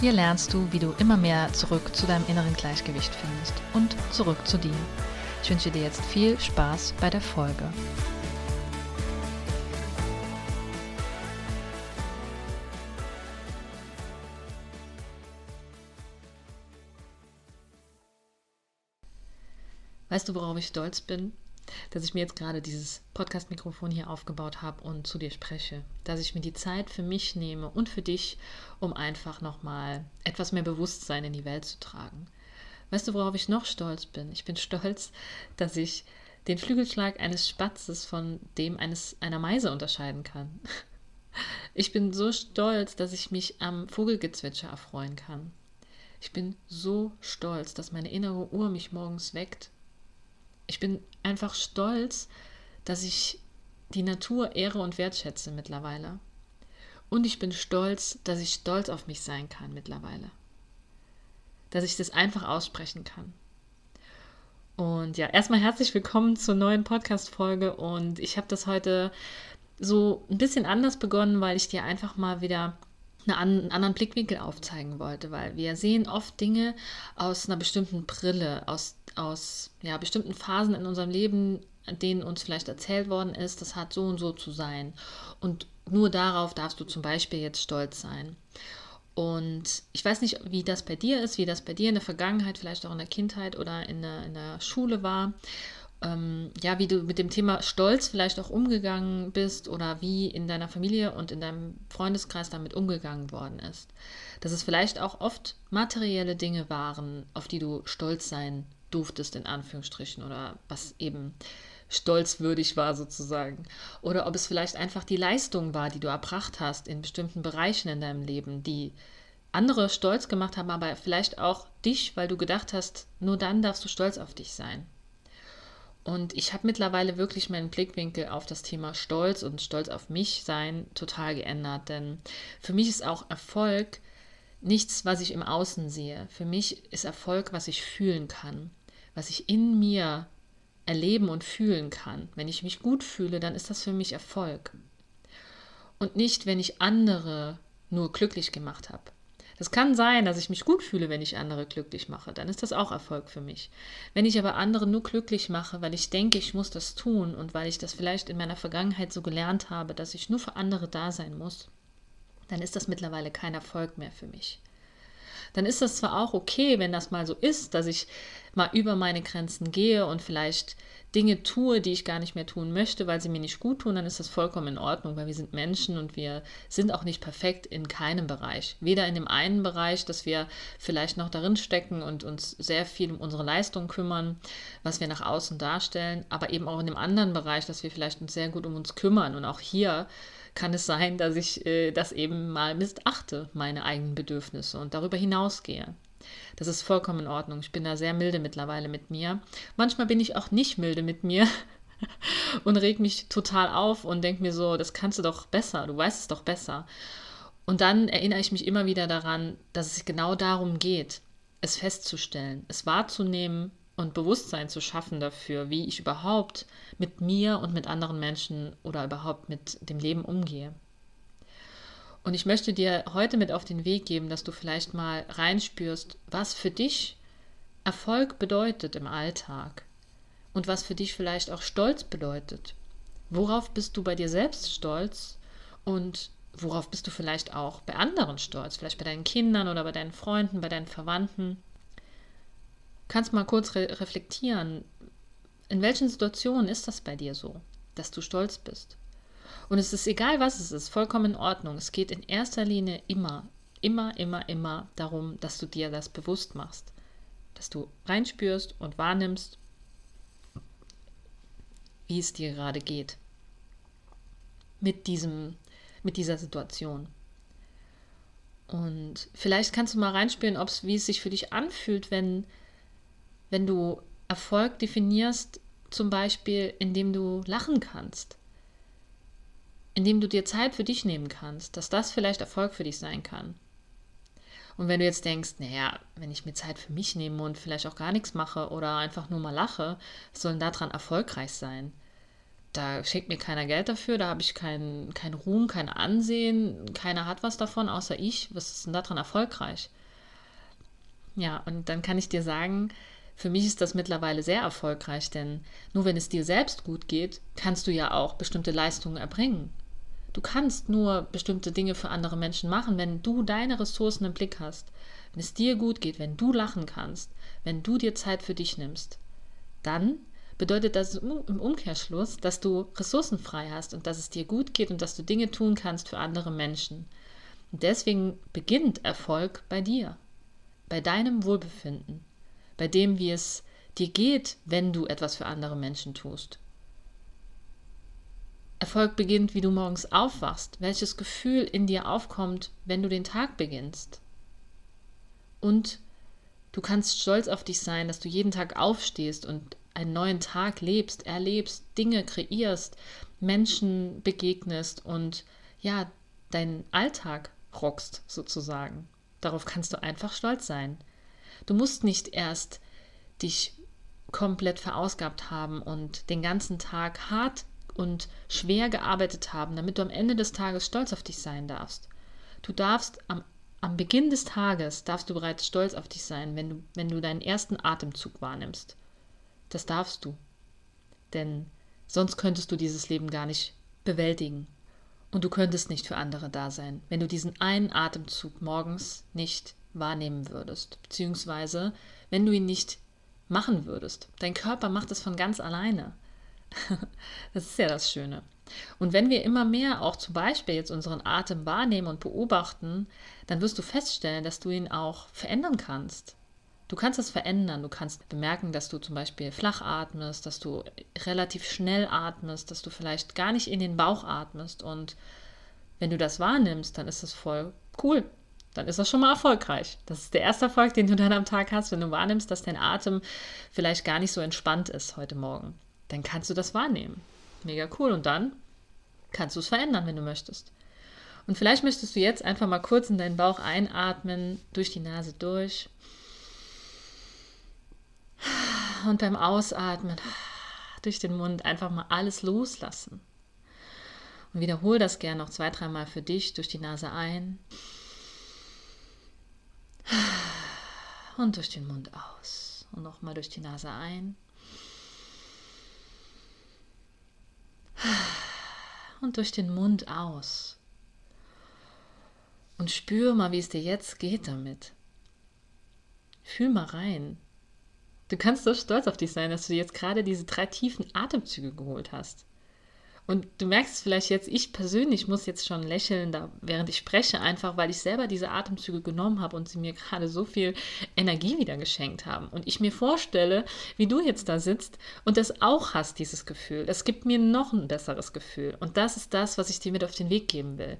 Hier lernst du, wie du immer mehr zurück zu deinem inneren Gleichgewicht findest und zurück zu dir. Ich wünsche dir jetzt viel Spaß bei der Folge. Weißt du, worauf ich stolz bin? Dass ich mir jetzt gerade dieses Podcast-Mikrofon hier aufgebaut habe und zu dir spreche. Dass ich mir die Zeit für mich nehme und für dich, um einfach nochmal etwas mehr Bewusstsein in die Welt zu tragen. Weißt du, worauf ich noch stolz bin? Ich bin stolz, dass ich den Flügelschlag eines Spatzes von dem eines einer Meise unterscheiden kann. Ich bin so stolz, dass ich mich am Vogelgezwitscher erfreuen kann. Ich bin so stolz, dass meine innere Uhr mich morgens weckt ich bin einfach stolz, dass ich die Natur ehre und wertschätze mittlerweile. Und ich bin stolz, dass ich stolz auf mich sein kann mittlerweile. Dass ich das einfach aussprechen kann. Und ja, erstmal herzlich willkommen zur neuen Podcast-Folge. Und ich habe das heute so ein bisschen anders begonnen, weil ich dir einfach mal wieder einen anderen Blickwinkel aufzeigen wollte, weil wir sehen oft Dinge aus einer bestimmten Brille, aus, aus ja, bestimmten Phasen in unserem Leben, denen uns vielleicht erzählt worden ist, das hat so und so zu sein. Und nur darauf darfst du zum Beispiel jetzt stolz sein. Und ich weiß nicht, wie das bei dir ist, wie das bei dir in der Vergangenheit, vielleicht auch in der Kindheit oder in der, in der Schule war ähm, ja, wie du mit dem Thema Stolz vielleicht auch umgegangen bist oder wie in deiner Familie und in deinem Freundeskreis damit umgegangen worden ist. Dass es vielleicht auch oft materielle Dinge waren, auf die du stolz sein durftest, in Anführungsstrichen, oder was eben stolzwürdig war sozusagen. Oder ob es vielleicht einfach die Leistung war, die du erbracht hast in bestimmten Bereichen in deinem Leben, die andere stolz gemacht haben, aber vielleicht auch dich, weil du gedacht hast, nur dann darfst du stolz auf dich sein. Und ich habe mittlerweile wirklich meinen Blickwinkel auf das Thema Stolz und Stolz auf mich sein total geändert. Denn für mich ist auch Erfolg nichts, was ich im Außen sehe. Für mich ist Erfolg, was ich fühlen kann, was ich in mir erleben und fühlen kann. Wenn ich mich gut fühle, dann ist das für mich Erfolg. Und nicht, wenn ich andere nur glücklich gemacht habe. Das kann sein, dass ich mich gut fühle, wenn ich andere glücklich mache. Dann ist das auch Erfolg für mich. Wenn ich aber andere nur glücklich mache, weil ich denke, ich muss das tun und weil ich das vielleicht in meiner Vergangenheit so gelernt habe, dass ich nur für andere da sein muss, dann ist das mittlerweile kein Erfolg mehr für mich. Dann ist das zwar auch okay, wenn das mal so ist, dass ich mal über meine Grenzen gehe und vielleicht Dinge tue, die ich gar nicht mehr tun möchte, weil sie mir nicht gut tun, dann ist das vollkommen in Ordnung, weil wir sind Menschen und wir sind auch nicht perfekt in keinem Bereich. Weder in dem einen Bereich, dass wir vielleicht noch darin stecken und uns sehr viel um unsere Leistung kümmern, was wir nach außen darstellen, aber eben auch in dem anderen Bereich, dass wir vielleicht uns sehr gut um uns kümmern. Und auch hier kann es sein, dass ich äh, das eben mal missachte, meine eigenen Bedürfnisse und darüber hinausgehe. Das ist vollkommen in Ordnung. Ich bin da sehr milde mittlerweile mit mir. Manchmal bin ich auch nicht milde mit mir und reg mich total auf und denke mir so, das kannst du doch besser, du weißt es doch besser. Und dann erinnere ich mich immer wieder daran, dass es genau darum geht, es festzustellen, es wahrzunehmen und Bewusstsein zu schaffen dafür, wie ich überhaupt mit mir und mit anderen Menschen oder überhaupt mit dem Leben umgehe. Und ich möchte dir heute mit auf den Weg geben, dass du vielleicht mal reinspürst, was für dich Erfolg bedeutet im Alltag und was für dich vielleicht auch Stolz bedeutet. Worauf bist du bei dir selbst stolz und worauf bist du vielleicht auch bei anderen stolz, vielleicht bei deinen Kindern oder bei deinen Freunden, bei deinen Verwandten. Kannst mal kurz re reflektieren, in welchen Situationen ist das bei dir so, dass du stolz bist? Und es ist egal, was es ist, vollkommen in Ordnung. Es geht in erster Linie immer, immer, immer, immer darum, dass du dir das bewusst machst. Dass du reinspürst und wahrnimmst, wie es dir gerade geht. Mit, diesem, mit dieser Situation. Und vielleicht kannst du mal reinspielen, ob es, wie es sich für dich anfühlt, wenn, wenn du Erfolg definierst, zum Beispiel, indem du lachen kannst, indem du dir Zeit für dich nehmen kannst, dass das vielleicht Erfolg für dich sein kann. Und wenn du jetzt denkst, naja, wenn ich mir Zeit für mich nehme und vielleicht auch gar nichts mache oder einfach nur mal lache, sollen daran erfolgreich sein? Da schickt mir keiner Geld dafür, da habe ich keinen kein Ruhm, kein Ansehen, keiner hat was davon, außer ich. Was ist denn daran erfolgreich? Ja, und dann kann ich dir sagen, für mich ist das mittlerweile sehr erfolgreich, denn nur wenn es dir selbst gut geht, kannst du ja auch bestimmte Leistungen erbringen. Du kannst nur bestimmte Dinge für andere Menschen machen, wenn du deine Ressourcen im Blick hast, wenn es dir gut geht, wenn du lachen kannst, wenn du dir Zeit für dich nimmst. Dann bedeutet das im Umkehrschluss, dass du Ressourcen frei hast und dass es dir gut geht und dass du Dinge tun kannst für andere Menschen. Und deswegen beginnt Erfolg bei dir, bei deinem Wohlbefinden, bei dem, wie es dir geht, wenn du etwas für andere Menschen tust. Erfolg beginnt, wie du morgens aufwachst, welches Gefühl in dir aufkommt, wenn du den Tag beginnst. Und du kannst stolz auf dich sein, dass du jeden Tag aufstehst und einen neuen Tag lebst, erlebst, Dinge kreierst, Menschen begegnest und ja, deinen Alltag rockst sozusagen. Darauf kannst du einfach stolz sein. Du musst nicht erst dich komplett verausgabt haben und den ganzen Tag hart und schwer gearbeitet haben, damit du am Ende des Tages stolz auf dich sein darfst. Du darfst am, am Beginn des Tages darfst du bereits stolz auf dich sein, wenn du, wenn du deinen ersten Atemzug wahrnimmst. Das darfst du. Denn sonst könntest du dieses Leben gar nicht bewältigen. Und du könntest nicht für andere da sein, wenn du diesen einen Atemzug morgens nicht wahrnehmen würdest, beziehungsweise wenn du ihn nicht machen würdest. Dein Körper macht es von ganz alleine. das ist ja das Schöne. Und wenn wir immer mehr auch zum Beispiel jetzt unseren Atem wahrnehmen und beobachten, dann wirst du feststellen, dass du ihn auch verändern kannst. Du kannst es verändern. Du kannst bemerken, dass du zum Beispiel flach atmest, dass du relativ schnell atmest, dass du vielleicht gar nicht in den Bauch atmest. Und wenn du das wahrnimmst, dann ist das voll cool. Dann ist das schon mal erfolgreich. Das ist der erste Erfolg, den du dann am Tag hast, wenn du wahrnimmst, dass dein Atem vielleicht gar nicht so entspannt ist heute Morgen. Dann kannst du das wahrnehmen. Mega cool. Und dann kannst du es verändern, wenn du möchtest. Und vielleicht möchtest du jetzt einfach mal kurz in deinen Bauch einatmen, durch die Nase durch und beim Ausatmen durch den Mund einfach mal alles loslassen. Und wiederhole das gerne noch zwei, dreimal für dich durch die Nase ein und durch den Mund aus. Und nochmal durch die Nase ein und durch den Mund aus. Und spür mal, wie es dir jetzt geht damit. Fühl mal rein. Du kannst so stolz auf dich sein, dass du jetzt gerade diese drei tiefen Atemzüge geholt hast. Und du merkst es vielleicht jetzt, ich persönlich muss jetzt schon lächeln, da, während ich spreche, einfach weil ich selber diese Atemzüge genommen habe und sie mir gerade so viel Energie wieder geschenkt haben. Und ich mir vorstelle, wie du jetzt da sitzt und das auch hast, dieses Gefühl. Das gibt mir noch ein besseres Gefühl. Und das ist das, was ich dir mit auf den Weg geben will.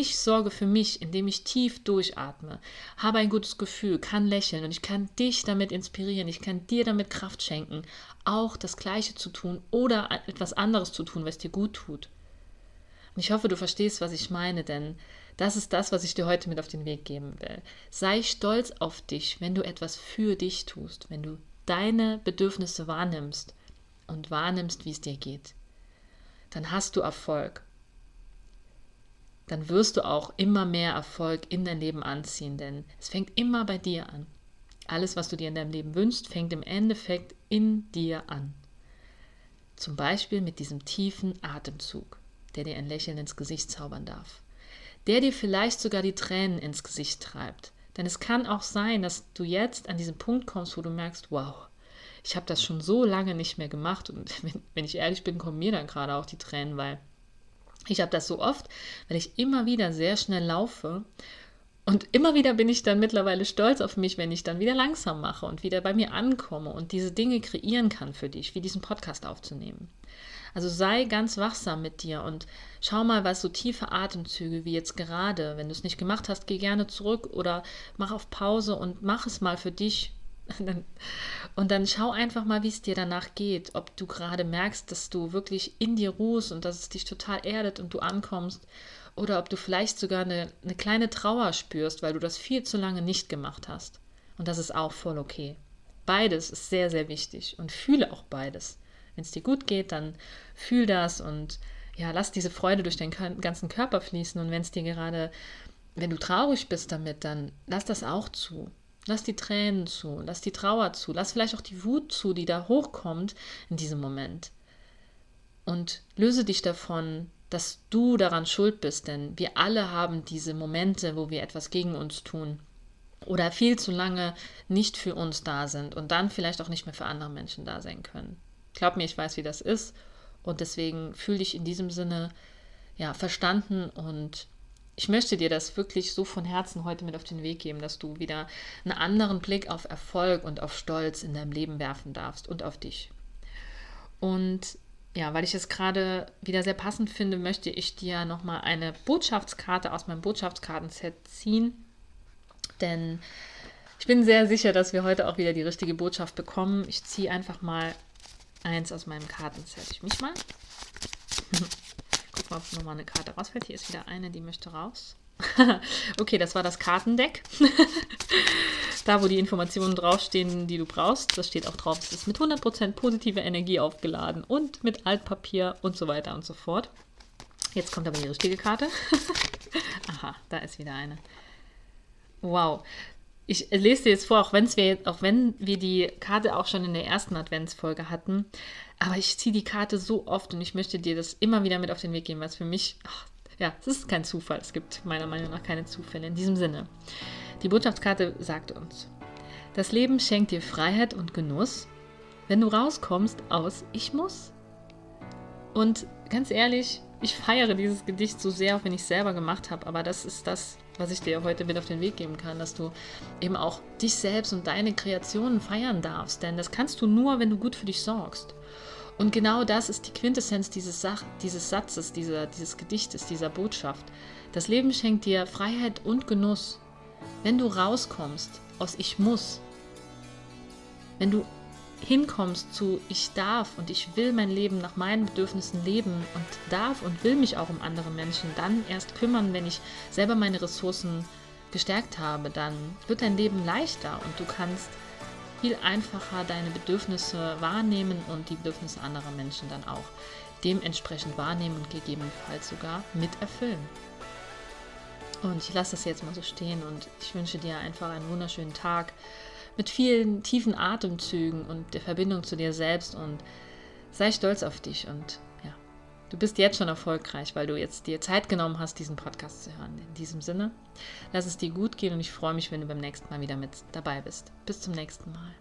Ich sorge für mich, indem ich tief durchatme, habe ein gutes Gefühl, kann lächeln und ich kann dich damit inspirieren, ich kann dir damit Kraft schenken, auch das Gleiche zu tun oder etwas anderes zu tun, was dir gut tut. Und ich hoffe, du verstehst, was ich meine, denn das ist das, was ich dir heute mit auf den Weg geben will. Sei stolz auf dich, wenn du etwas für dich tust, wenn du deine Bedürfnisse wahrnimmst und wahrnimmst, wie es dir geht. Dann hast du Erfolg dann wirst du auch immer mehr Erfolg in dein Leben anziehen, denn es fängt immer bei dir an. Alles, was du dir in deinem Leben wünschst, fängt im Endeffekt in dir an. Zum Beispiel mit diesem tiefen Atemzug, der dir ein Lächeln ins Gesicht zaubern darf, der dir vielleicht sogar die Tränen ins Gesicht treibt. Denn es kann auch sein, dass du jetzt an diesen Punkt kommst, wo du merkst, wow, ich habe das schon so lange nicht mehr gemacht und wenn, wenn ich ehrlich bin, kommen mir dann gerade auch die Tränen, weil ich habe das so oft, weil ich immer wieder sehr schnell laufe und immer wieder bin ich dann mittlerweile stolz auf mich, wenn ich dann wieder langsam mache und wieder bei mir ankomme und diese Dinge kreieren kann für dich, wie diesen Podcast aufzunehmen. Also sei ganz wachsam mit dir und schau mal, was so tiefe Atemzüge wie jetzt gerade, wenn du es nicht gemacht hast, geh gerne zurück oder mach auf Pause und mach es mal für dich. Und dann schau einfach mal, wie es dir danach geht, ob du gerade merkst, dass du wirklich in dir ruhst und dass es dich total erdet und du ankommst oder ob du vielleicht sogar eine, eine kleine Trauer spürst, weil du das viel zu lange nicht gemacht hast. Und das ist auch voll okay. Beides ist sehr, sehr wichtig und fühle auch beides. Wenn es dir gut geht, dann fühl das und ja, lass diese Freude durch deinen ganzen Körper fließen. Und wenn es dir gerade, wenn du traurig bist damit, dann lass das auch zu. Lass die Tränen zu, lass die Trauer zu, lass vielleicht auch die Wut zu, die da hochkommt in diesem Moment. Und löse dich davon, dass du daran schuld bist, denn wir alle haben diese Momente, wo wir etwas gegen uns tun oder viel zu lange nicht für uns da sind und dann vielleicht auch nicht mehr für andere Menschen da sein können. Glaub mir, ich weiß, wie das ist und deswegen fühle dich in diesem Sinne ja verstanden und ich möchte dir das wirklich so von Herzen heute mit auf den Weg geben, dass du wieder einen anderen Blick auf Erfolg und auf Stolz in deinem Leben werfen darfst und auf dich. Und ja, weil ich es gerade wieder sehr passend finde, möchte ich dir nochmal eine Botschaftskarte aus meinem Botschaftskartenset ziehen denn ich bin sehr sicher, dass wir heute auch wieder die richtige Botschaft bekommen. Ich ziehe einfach mal eins aus meinem Kartenset. Ich mich mal. Guck mal, ob nochmal eine Karte rausfällt. Hier ist wieder eine, die möchte raus. okay, das war das Kartendeck. da, wo die Informationen draufstehen, die du brauchst, das steht auch drauf, es ist mit 100% positiver Energie aufgeladen und mit Altpapier und so weiter und so fort. Jetzt kommt aber die richtige Karte. Aha, da ist wieder eine. Wow. Ich lese dir jetzt vor, auch, wir, auch wenn wir die Karte auch schon in der ersten Adventsfolge hatten, aber ich ziehe die Karte so oft und ich möchte dir das immer wieder mit auf den Weg geben, es für mich, ach, ja, es ist kein Zufall. Es gibt meiner Meinung nach keine Zufälle. In diesem Sinne, die Botschaftskarte sagt uns, das Leben schenkt dir Freiheit und Genuss, wenn du rauskommst aus Ich muss. Und ganz ehrlich, ich feiere dieses Gedicht so sehr, auch wenn ich es selber gemacht habe, aber das ist das, was ich dir heute mit auf den Weg geben kann, dass du eben auch dich selbst und deine Kreationen feiern darfst. Denn das kannst du nur, wenn du gut für dich sorgst. Und genau das ist die Quintessenz dieses, Sach dieses Satzes, dieser, dieses Gedichtes, dieser Botschaft. Das Leben schenkt dir Freiheit und Genuss. Wenn du rauskommst aus Ich muss, wenn du hinkommst zu ich darf und ich will mein Leben nach meinen Bedürfnissen leben und darf und will mich auch um andere Menschen dann erst kümmern, wenn ich selber meine Ressourcen gestärkt habe, dann wird dein Leben leichter und du kannst viel einfacher deine Bedürfnisse wahrnehmen und die Bedürfnisse anderer Menschen dann auch dementsprechend wahrnehmen und gegebenenfalls sogar mit erfüllen. Und ich lasse das jetzt mal so stehen und ich wünsche dir einfach einen wunderschönen Tag mit vielen tiefen Atemzügen und der Verbindung zu dir selbst und sei stolz auf dich und ja, du bist jetzt schon erfolgreich, weil du jetzt dir Zeit genommen hast, diesen Podcast zu hören. In diesem Sinne, lass es dir gut gehen und ich freue mich, wenn du beim nächsten Mal wieder mit dabei bist. Bis zum nächsten Mal.